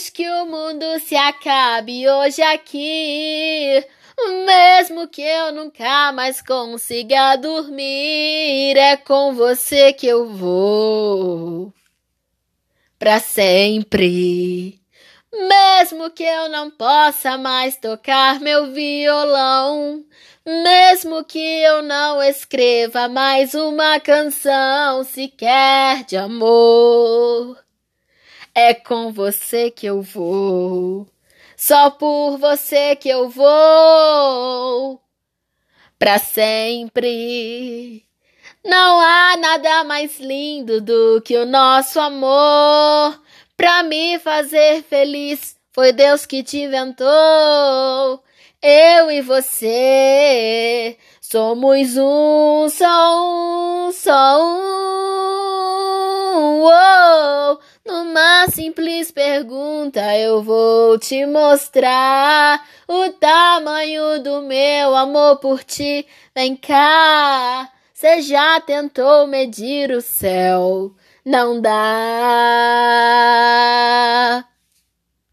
Antes que o mundo se acabe hoje aqui, mesmo que eu nunca mais consiga dormir, é com você que eu vou pra sempre. Mesmo que eu não possa mais tocar meu violão, mesmo que eu não escreva mais uma canção sequer de amor, é com você que eu vou, só por você que eu vou, pra sempre. Não há nada mais lindo do que o nosso amor pra me fazer feliz. Foi Deus que te inventou. Eu e você somos um, só um, só um. Oh, numa simples pergunta eu vou te mostrar o tamanho do meu amor por ti. Vem cá, você já tentou medir o céu? não dá.